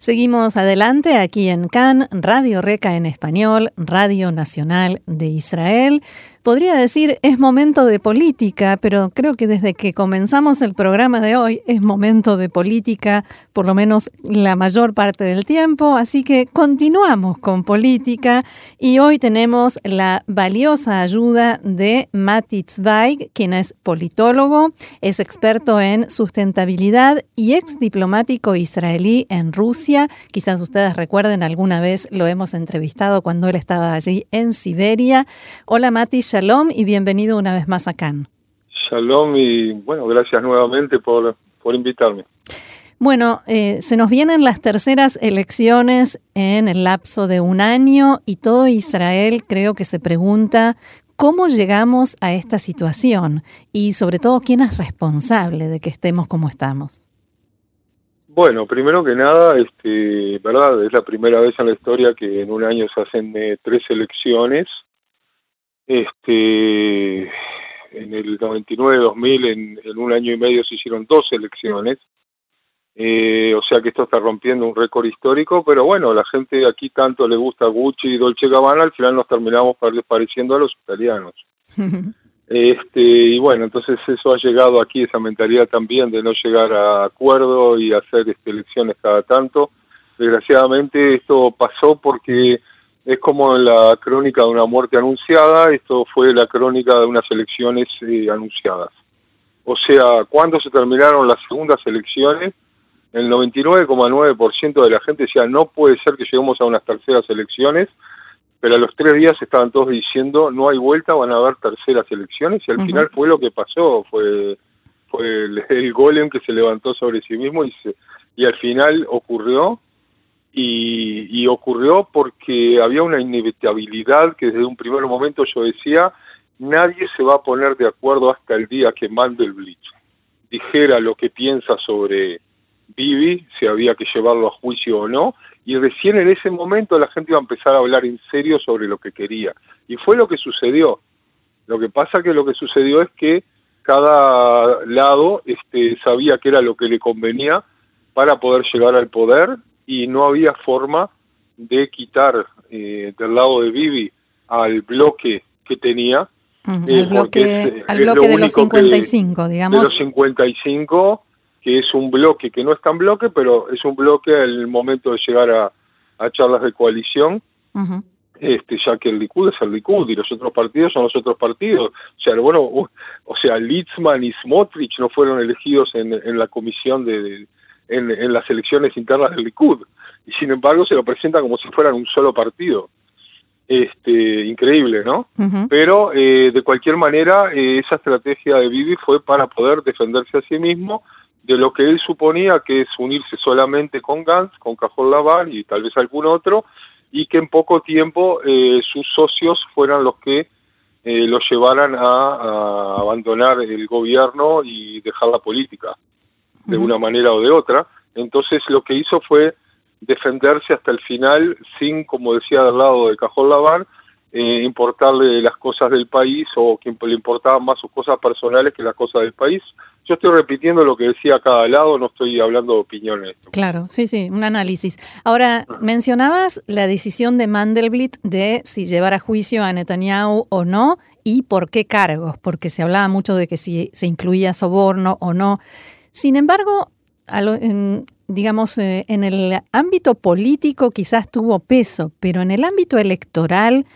Seguimos adelante aquí en CAN, Radio Reca en español, Radio Nacional de Israel. Podría decir es momento de política, pero creo que desde que comenzamos el programa de hoy es momento de política, por lo menos la mayor parte del tiempo, así que continuamos con política y hoy tenemos la valiosa ayuda de Mati Zweig, quien es politólogo, es experto en sustentabilidad y ex diplomático israelí en Rusia. Quizás ustedes recuerden, alguna vez lo hemos entrevistado cuando él estaba allí en Siberia. Hola Mati, Shalom y bienvenido una vez más a Cannes. Shalom y bueno, gracias nuevamente por, por invitarme. Bueno, eh, se nos vienen las terceras elecciones en el lapso de un año y todo Israel creo que se pregunta cómo llegamos a esta situación y sobre todo quién es responsable de que estemos como estamos. Bueno, primero que nada, este, verdad, es la primera vez en la historia que en un año se hacen eh, tres elecciones este, en el 99-2000, en, en un año y medio se hicieron dos elecciones. Eh, o sea que esto está rompiendo un récord histórico, pero bueno, la gente aquí tanto le gusta Gucci y Dolce Gabbana, al final nos terminamos pareciendo a los italianos. este Y bueno, entonces eso ha llegado aquí, esa mentalidad también de no llegar a acuerdo y hacer este, elecciones cada tanto. Desgraciadamente esto pasó porque es como la crónica de una muerte anunciada, esto fue la crónica de unas elecciones eh, anunciadas. O sea, cuando se terminaron las segundas elecciones, el 99,9% de la gente decía, no puede ser que lleguemos a unas terceras elecciones, pero a los tres días estaban todos diciendo, no hay vuelta, van a haber terceras elecciones, y al final fue lo que pasó, fue fue el, el, golem que se levantó sobre sí mismo y, se, y al final ocurrió, y, ocurrió porque había una inevitabilidad que desde un primer momento yo decía, nadie se va a poner de acuerdo hasta el día que mande el Blitz. Dijera lo que piensa sobre Bibi, si había que llevarlo a juicio o no, y recién en ese momento la gente iba a empezar a hablar en serio sobre lo que quería. Y fue lo que sucedió. Lo que pasa que lo que sucedió es que cada lado este, sabía que era lo que le convenía para poder llegar al poder y no había forma de quitar eh, del lado de Bibi al bloque que tenía. Eh, bloque, al bloque de los 55, digamos. De los 55, que es un bloque que no es tan bloque, pero es un bloque al momento de llegar a, a charlas de coalición. Este, ya que el Likud es el Likud y los otros partidos son los otros partidos. O sea, bueno, o sea, Litzman y Smotrich no fueron elegidos en, en la comisión de, en, las elecciones internas del Likud y sin embargo se lo presenta como si fueran un solo partido. Este, increíble, ¿no? Pero eh, de cualquier manera eh, esa estrategia de Bibi fue para poder defenderse a sí mismo de lo que él suponía que es unirse solamente con Gantz, con Cajol Lavar y tal vez algún otro, y que en poco tiempo eh, sus socios fueran los que eh, lo llevaran a, a, abandonar el gobierno y dejar la política de una manera o de otra. Entonces lo que hizo fue defenderse hasta el final sin, como decía del lado de Cajón Lavar, eh, importarle las cosas del país o que le importaban más sus cosas personales que las cosas del país. Yo estoy repitiendo lo que decía cada lado, no estoy hablando de opiniones. Claro, sí, sí, un análisis. Ahora, ah. mencionabas la decisión de Mandelblit de si llevar a juicio a Netanyahu o no y por qué cargos, porque se hablaba mucho de que si se incluía soborno o no. Sin embargo, digamos, eh, en el ámbito político quizás tuvo peso, pero en el ámbito electoral,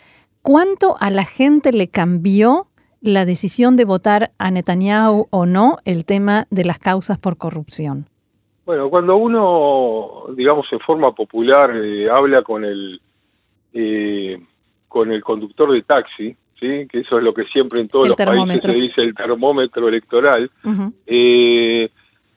¿cuánto a la gente le cambió la decisión de votar a Netanyahu o no el tema de las causas por corrupción? Bueno, cuando uno, digamos, en forma popular eh, habla con el eh, con el conductor de taxi, ¿sí? que eso es lo que siempre en todos los países se dice el termómetro electoral, eh,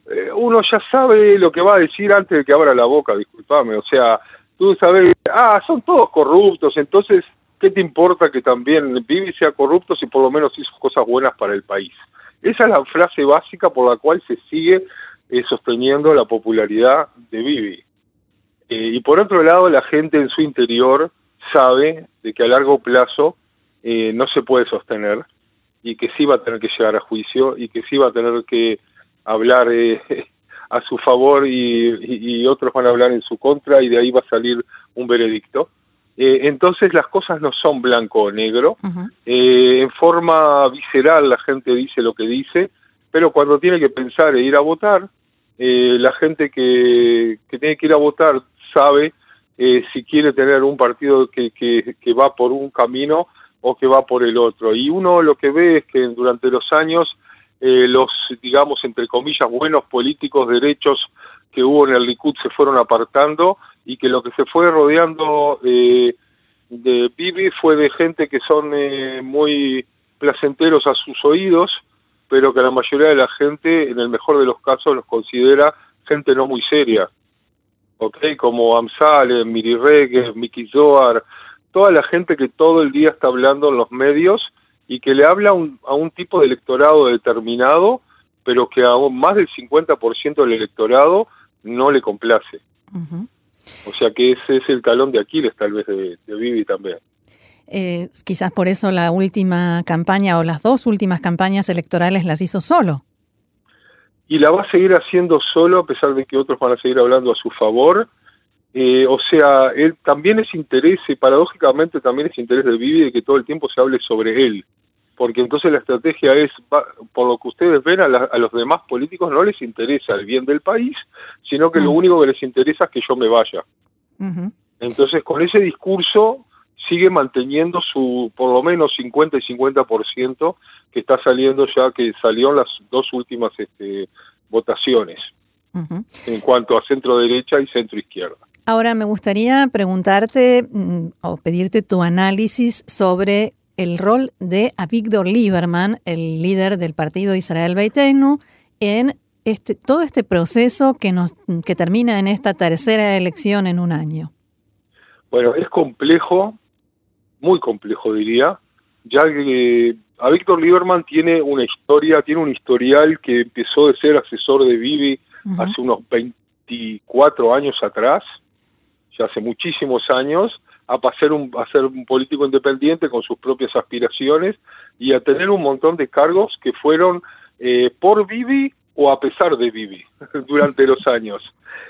eh, uno ya sabe lo que va a decir antes de que abra la boca, discúlpame, o sea, tú sabes, ah, son todos corruptos, entonces, ¿qué te importa que también Vivi sea corrupto si por lo menos hizo cosas buenas para el país? Esa es la frase básica por la cual se sigue eh, sosteniendo la popularidad de Vivi. Eh, y por otro lado, la gente en su interior sabe de que a largo plazo eh, no se puede sostener y que sí va a tener que llegar a juicio y que sí va a tener que hablar eh, a su favor y, otros van a hablar en su contra y de ahí va a salir un veredicto. Eh, entonces las cosas no son blanco o negro. en forma visceral la gente dice lo que dice, pero cuando tiene que pensar e ir a votar, la gente que, que tiene que ir a votar sabe eh, si quiere tener un partido que, que, va por un camino o que va por el otro. Y uno lo que ve es que durante los años eh, los, digamos, entre comillas, buenos políticos derechos que hubo en el Likud se fueron apartando y que lo que se fue rodeando eh, de Bibi fue de gente que son muy placenteros a sus oídos, pero que la mayoría de la gente, en el mejor de los casos, los considera gente no muy seria. ¿ok? Como Amsal, Miri Regues, Miki Zohar, toda la gente que todo el día está hablando en los medios y que le habla a un tipo de electorado determinado, pero que a más del 50% del electorado no le complace. O sea que ese es el talón de Aquiles tal vez de, de Vivi también. Eh, quizás por eso la última campaña o las dos últimas campañas electorales las hizo solo y la va a seguir haciendo solo a pesar de que otros van a seguir hablando a su favor. Eh, o sea, él también es interés, paradójicamente también es interés de Vivi de que todo el tiempo se hable sobre él, porque entonces la estrategia es, por lo que ustedes ven, a, los demás políticos no les interesa el bien del país, sino que lo único que les interesa es que yo me vaya. Entonces, con ese discurso sigue manteniendo su por lo menos 50 y 50% que está saliendo ya, que salió en las dos últimas este, votaciones en cuanto a centro derecha y centro izquierda. Ahora me gustaría preguntarte mm, o pedirte tu análisis sobre el rol de Avigdor Lieberman, el líder del partido Israel Beitenu, en este, todo este proceso que, nos, que termina en esta tercera elección en un año. Bueno, es complejo, muy complejo diría, ya que a Víctor Lieberman tiene una historia, tiene un historial que empezó de ser asesor de Vivi hace unos 24 años atrás, ya hace muchísimos años, a pasar un, a ser un político independiente con sus propias aspiraciones y a tener un montón de cargos que fueron eh, por Vivi o a pesar de Vivi durante los años.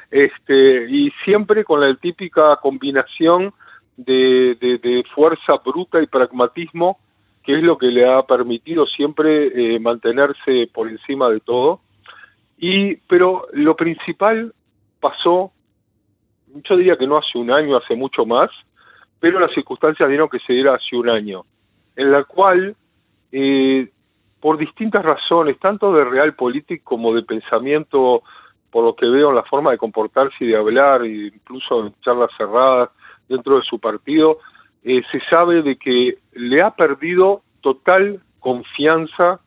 Este, y siempre con la típica combinación de, de fuerza bruta y pragmatismo que es lo que le ha permitido siempre eh, mantenerse por encima de todo. Y, pero lo principal pasó, yo diría que no hace un año, hace mucho más, pero las circunstancias dieron que se diera hace un año, en la cual, eh, por distintas razones, tanto de realpolitik como de pensamiento, por lo que veo en la forma de comportarse y de hablar, e incluso en charlas cerradas dentro de su partido, eh, se sabe de que le ha perdido total confianza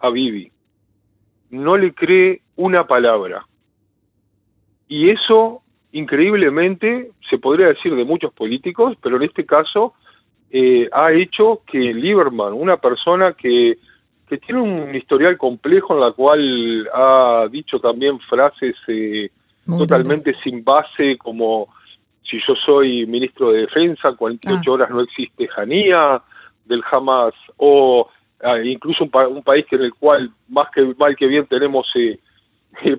a Vivi. No le cree una palabra. Y eso, increíblemente, se podría decir de muchos políticos, pero en este caso eh, ha hecho que Lieberman, una persona que, que tiene un historial complejo en la cual ha dicho también frases eh, totalmente sin base como si yo soy ministro de Defensa, 48 ah. horas no existe Janía, del Hamas, o ah, incluso un, país que en el cual más que mal que bien tenemos eh,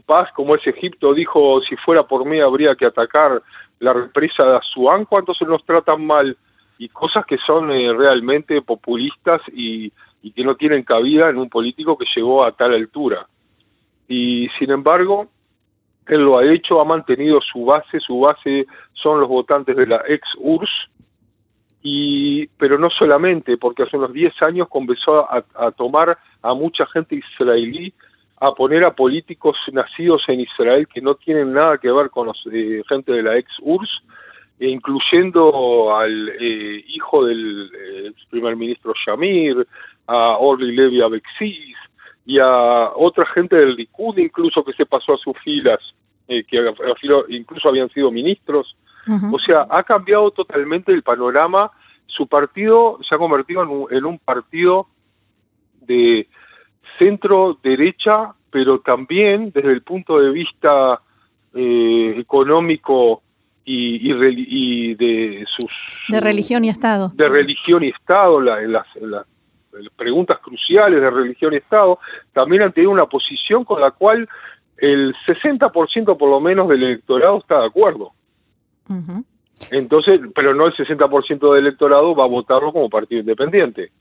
paz, como es Egipto, dijo, si fuera por mí habría que atacar la represa de Asuán, ¿cuántos se nos tratan mal? Y cosas que son eh, realmente populistas y, y que no tienen cabida en un político que llegó a tal altura. Y sin embargo, él lo ha hecho, ha mantenido su base, su base son los votantes de la ex URSS, y, pero no solamente, porque hace unos 10 años comenzó a, tomar a mucha gente israelí, a poner a políticos nacidos en Israel que no tienen nada que ver con los, eh, gente de la ex URSS, e incluyendo al eh, hijo del eh, primer ministro Shamir, a Orly Levy Abexis, y a otra gente del Likud incluso que se pasó a sus filas, eh, que incluso habían sido ministros. O sea, ha cambiado totalmente el panorama. Su partido se ha convertido en un, partido de centro derecha, pero también desde el punto de vista eh, económico y, y, de sus... De religión y Estado. De religión y Estado, la, en, las, preguntas cruciales de religión y Estado, también han tenido una posición con la cual el 60% por lo menos del electorado está de acuerdo. Entonces, pero no el 60% del electorado va a votarlo como partido independiente.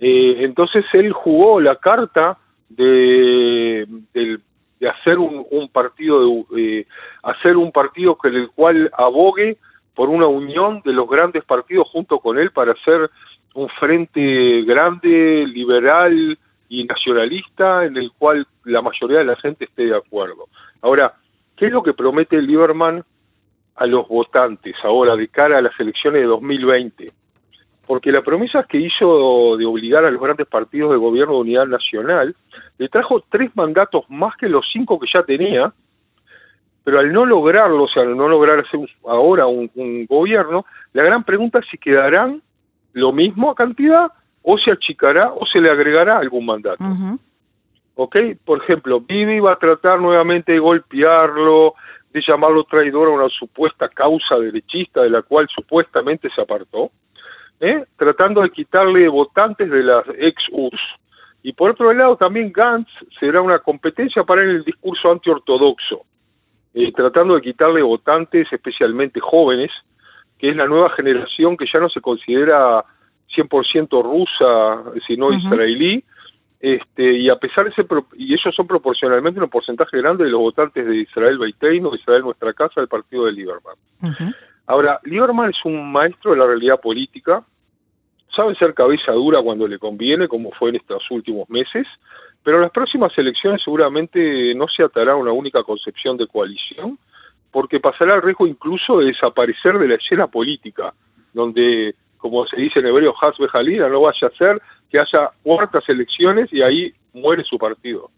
Eh, entonces él jugó la carta de, de hacer un, un partido de, eh, hacer un partido con el cual abogue por una unión de los grandes partidos junto con él para hacer un frente grande, liberal y nacionalista en el cual la mayoría de la gente esté de acuerdo. Ahora, ¿qué es lo que promete Lieberman a los votantes ahora de cara a las elecciones de 2020? Porque la promesa que hizo de obligar a los grandes partidos de gobierno de unidad nacional le trajo tres mandatos más que los cinco que ya tenía, pero al no lograrlo, o sea, al no lograr hacer ahora un, gobierno, la gran pregunta es si quedarán lo mismo a cantidad o se achicará o se le agregará algún mandato. ¿Ok? Por ejemplo, Bibi va a tratar nuevamente de golpearlo, de llamarlo traidor a una supuesta causa derechista de la cual supuestamente se apartó. ¿Eh? tratando de quitarle votantes de las ex-URSS. Y por otro lado, también Gantz será una competencia para el discurso antiortodoxo, eh, tratando de quitarle votantes, especialmente jóvenes, que es la nueva generación que ya no se considera 100% rusa, sino israelí, este, y a pesar de ser, y ellos son proporcionalmente un porcentaje grande de los votantes de Israel Beiteino, Israel Nuestra Casa, del partido de Lieberman. Ahora, Lieberman es un maestro de la realidad política, sabe ser cabeza dura cuando le conviene, como fue en estos últimos meses, pero en las próximas elecciones seguramente no se atará a una única concepción de coalición, porque pasará el riesgo incluso de desaparecer de la escena política, donde, como se dice en hebreo, Hasbe no vaya a ser que haya cuartas elecciones y ahí muere su partido.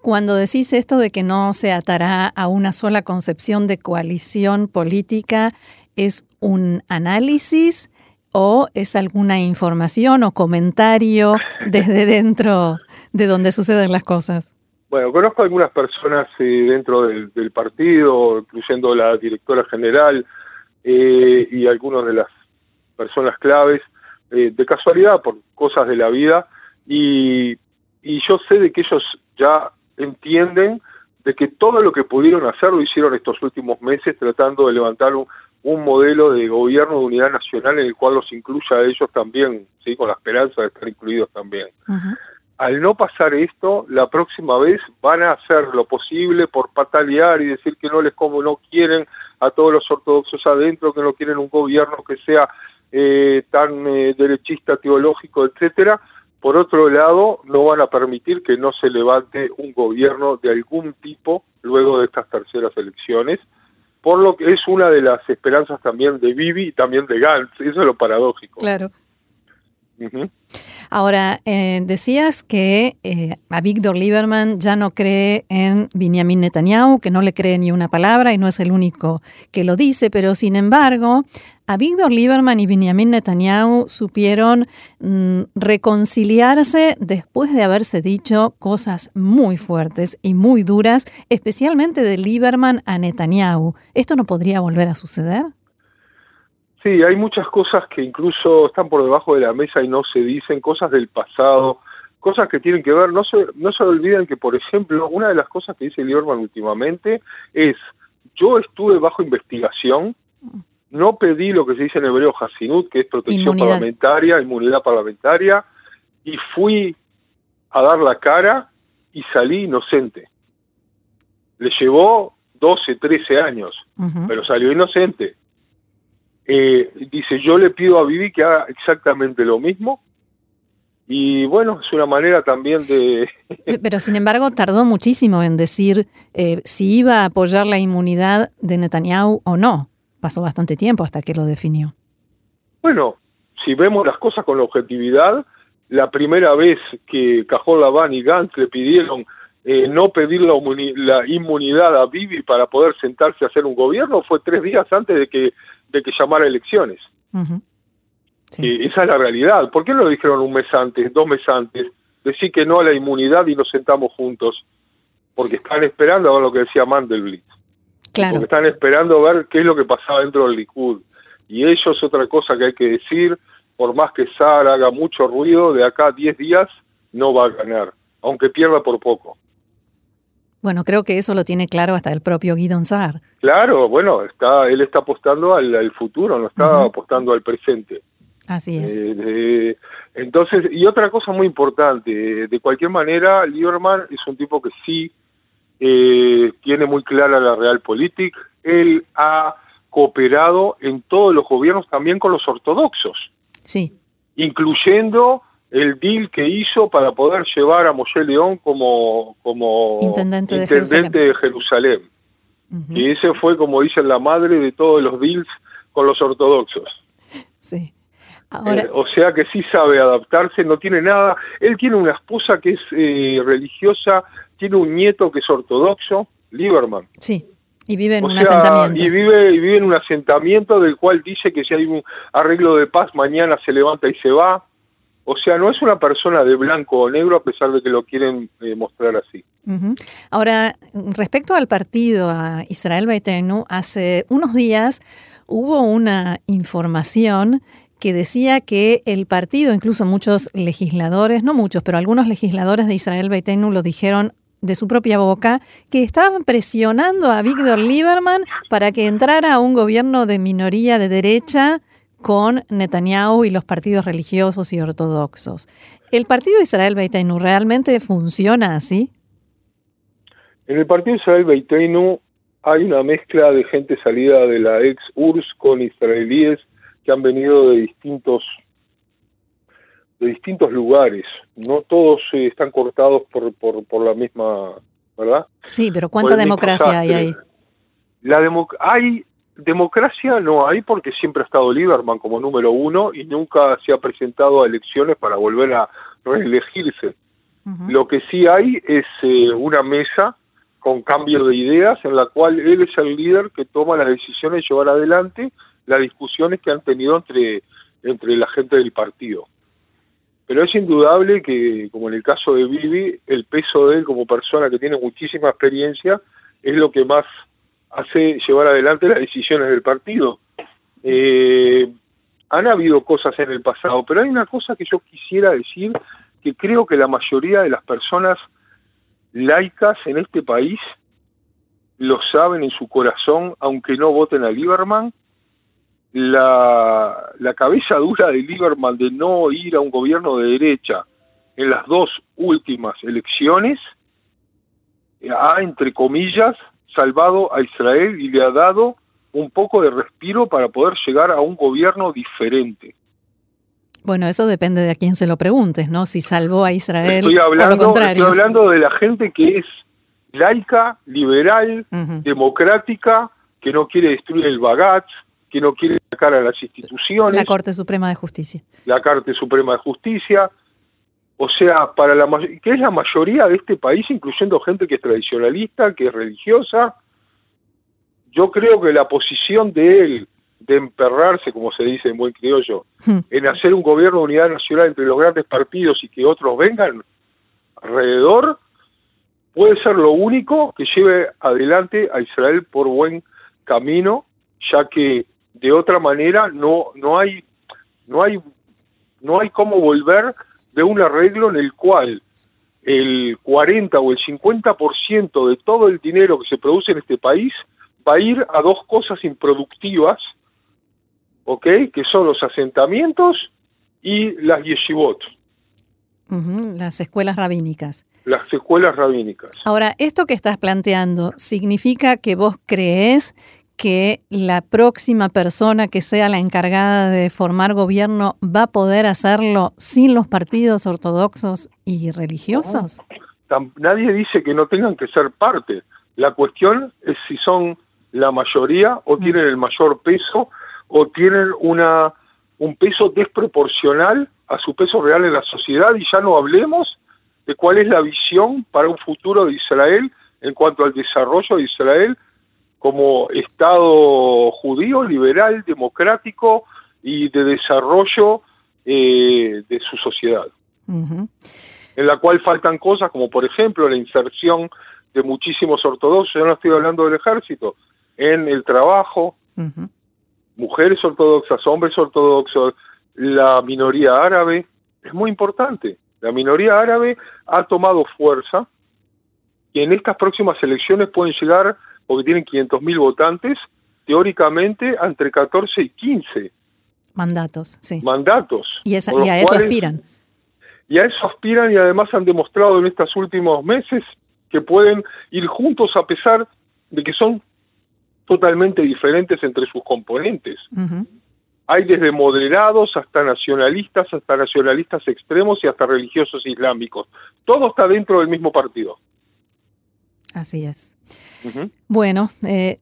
Cuando decís esto de que no se atará a una sola concepción de coalición política, ¿es un análisis o es alguna información o comentario desde dentro de donde suceden las cosas? Bueno, conozco algunas personas eh, dentro del, partido, incluyendo la directora general eh, y algunas de las personas claves, eh, de casualidad, por cosas de la vida, y y yo sé de que ellos ya entienden de que todo lo que pudieron hacer lo hicieron estos últimos meses tratando de levantar un, modelo de gobierno de unidad nacional en el cual los incluya a ellos también, sí, con la esperanza de estar incluidos también. Al no pasar esto, la próxima vez van a hacer lo posible por patalear y decir que no les como no quieren a todos los ortodoxos adentro, que no quieren un gobierno que sea eh, tan eh, derechista, teológico, etcétera, por otro lado, no van a permitir que no se levante un gobierno de algún tipo luego de estas terceras elecciones, por lo que es una de las esperanzas también de Bibi y también de Gantz, eso es lo paradójico. Claro. Ahora, eh, decías que eh, a Víctor Lieberman ya no cree en Benjamin Netanyahu, que no le cree ni una palabra y no es el único que lo dice, pero sin embargo, a Víctor Lieberman y Benjamin Netanyahu supieron mm, reconciliarse después de haberse dicho cosas muy fuertes y muy duras, especialmente de Lieberman a Netanyahu. ¿Esto no podría volver a suceder? Sí, hay muchas cosas que incluso están por debajo de la mesa y no se dicen, cosas del pasado, cosas que tienen que ver, no se, no se olviden que, por ejemplo, una de las cosas que dice Lieberman últimamente es, yo estuve bajo investigación, no pedí lo que se dice en hebreo Hasinut, que es protección parlamentaria, inmunidad parlamentaria, y fui a dar la cara y salí inocente. Le llevó 12, 13 años, pero salió inocente. Eh, dice, yo le pido a Vivi que haga exactamente lo mismo. Y bueno, es una manera también de... Pero sin embargo, tardó muchísimo en decir eh, si iba a apoyar la inmunidad de Netanyahu o no. Pasó bastante tiempo hasta que lo definió. Bueno, si vemos las cosas con objetividad, la primera vez que Cajol Laván y Gantz le pidieron eh, no pedir la, la, inmunidad a Bibi para poder sentarse a hacer un gobierno fue tres días antes de que de que llamar elecciones. esa es la realidad. ¿Por qué no lo dijeron un mes antes, dos meses antes? Decir que no a la inmunidad y nos sentamos juntos. Porque están esperando a ver lo que decía Mandelblit. Porque están esperando ver qué es lo que pasaba dentro del Likud. Y ellos, otra cosa que hay que decir, por más que Sara haga mucho ruido, de acá a 10 días no va a ganar, aunque pierda por poco. Bueno, creo que eso lo tiene claro hasta el propio Guido Saar. Claro, bueno, está, él está apostando al, futuro, no está apostando al presente. Así es. Eh, entonces, y otra cosa muy importante, de cualquier manera, Lieberman es un tipo que sí eh, tiene muy clara la realpolitik, él ha cooperado en todos los gobiernos también con los ortodoxos. Sí. Incluyendo el deal que hizo para poder llevar a Moshe León como, como intendente, de Jerusalén. Y ese fue, como dicen, la madre de todos los deals con los ortodoxos. Sí. Eh, o sea que sí sabe adaptarse, no tiene nada. Él tiene una esposa que es eh, religiosa, tiene un nieto que es ortodoxo, Lieberman. Sí. Y vive en un asentamiento. Y vive, y vive en un asentamiento del cual dice que si hay un arreglo de paz, mañana se levanta y se va. O sea, no es una persona de blanco o negro a pesar de que lo quieren eh, mostrar así. Ahora, respecto al partido, a Israel Beitenu, hace unos días hubo una información que decía que el partido, incluso muchos legisladores, no muchos, pero algunos legisladores de Israel Beitenu lo dijeron de su propia boca, que estaban presionando a Víctor Lieberman para que entrara a un gobierno de minoría de derecha con Netanyahu y los partidos religiosos y ortodoxos. ¿El partido Israel Beiteinu realmente funciona así? En el partido Israel Beiteinu hay una mezcla de gente salida de la ex URSS con israelíes que han venido de distintos de distintos lugares. No todos eh, están cortados por, por, por, la misma, ¿verdad? Sí, pero ¿cuánta democracia hay ahí? La hay Democracia no hay porque siempre ha estado Lieberman como número uno y nunca se ha presentado a elecciones para volver a reelegirse. Lo que sí hay es eh, una mesa con cambio de ideas en la cual él es el líder que toma las decisiones de llevar adelante las discusiones que han tenido entre, entre la gente del partido. Pero es indudable que, como en el caso de Vivi, el peso de él como persona que tiene muchísima experiencia es lo que más hace llevar adelante las decisiones del partido. Eh, han habido cosas en el pasado, pero hay una cosa que yo quisiera decir, que creo que la mayoría de las personas laicas en este país lo saben en su corazón, aunque no voten a Lieberman, la, la cabeza dura de Lieberman de no ir a un gobierno de derecha en las dos últimas elecciones ha, entre comillas, salvado a Israel y le ha dado un poco de respiro para poder llegar a un gobierno diferente. Bueno, eso depende de a quién se lo preguntes, ¿no? Si salvó a Israel estoy hablando, Estoy hablando de la gente que es laica, liberal, democrática, que no quiere destruir el Bagatz, que no quiere sacar a las instituciones. La Corte Suprema de Justicia. La Corte Suprema de Justicia, o sea, para la que es la mayoría de este país, incluyendo gente que es tradicionalista, que es religiosa, yo creo que la posición de él de emperrarse, como se dice en buen criollo, hmm. en hacer un gobierno de unidad nacional entre los grandes partidos y que otros vengan alrededor, puede ser lo único que lleve adelante a Israel por buen camino, ya que de otra manera no no hay no hay no hay cómo volver de un arreglo en el cual el 40 o el 50% de todo el dinero que se produce en este país va a ir a dos cosas improductivas, ¿ok? Que son los asentamientos y las yeshivot. las escuelas rabínicas. Las escuelas rabínicas. Ahora, esto que estás planteando significa que vos crees que la próxima persona que sea la encargada de formar gobierno va a poder hacerlo sin los partidos ortodoxos y religiosos? nadie dice que no tengan que ser parte. La cuestión es si son la mayoría o mm. tienen el mayor peso o tienen una un peso desproporcional a su peso real en la sociedad y ya no hablemos de cuál es la visión para un futuro de Israel en cuanto al desarrollo de Israel como Estado judío, liberal, democrático y de desarrollo eh, de su sociedad. En la cual faltan cosas como, por ejemplo, la inserción de muchísimos ortodoxos. Yo no estoy hablando del ejército, en el trabajo, mujeres ortodoxas, hombres ortodoxos, la minoría árabe, es muy importante. La minoría árabe ha tomado fuerza y en estas próximas elecciones pueden llegar, porque tienen 500.000 votantes, teóricamente entre 14 y 15 mandatos. Sí. Mandatos. Y, a eso aspiran. Y a eso aspiran y además han demostrado en estos últimos meses que pueden ir juntos a pesar de que son totalmente diferentes entre sus componentes. Hay desde moderados hasta nacionalistas, hasta nacionalistas extremos y hasta religiosos islámicos. Todo está dentro del mismo partido. Así es. Bueno, eh,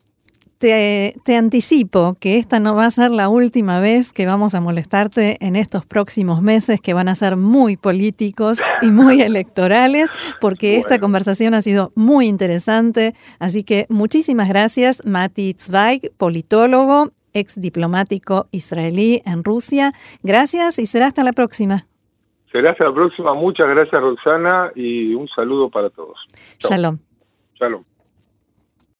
te, te, anticipo que esta no va a ser la última vez que vamos a molestarte en estos próximos meses que van a ser muy políticos y muy electorales, porque esta conversación ha sido muy interesante. Así que muchísimas gracias, Mati Zweig, politólogo, ex diplomático israelí en Rusia. Gracias y será hasta la próxima. Será hasta la próxima. Muchas gracias, Roxana, y un saludo para todos. Shalom. Shalom.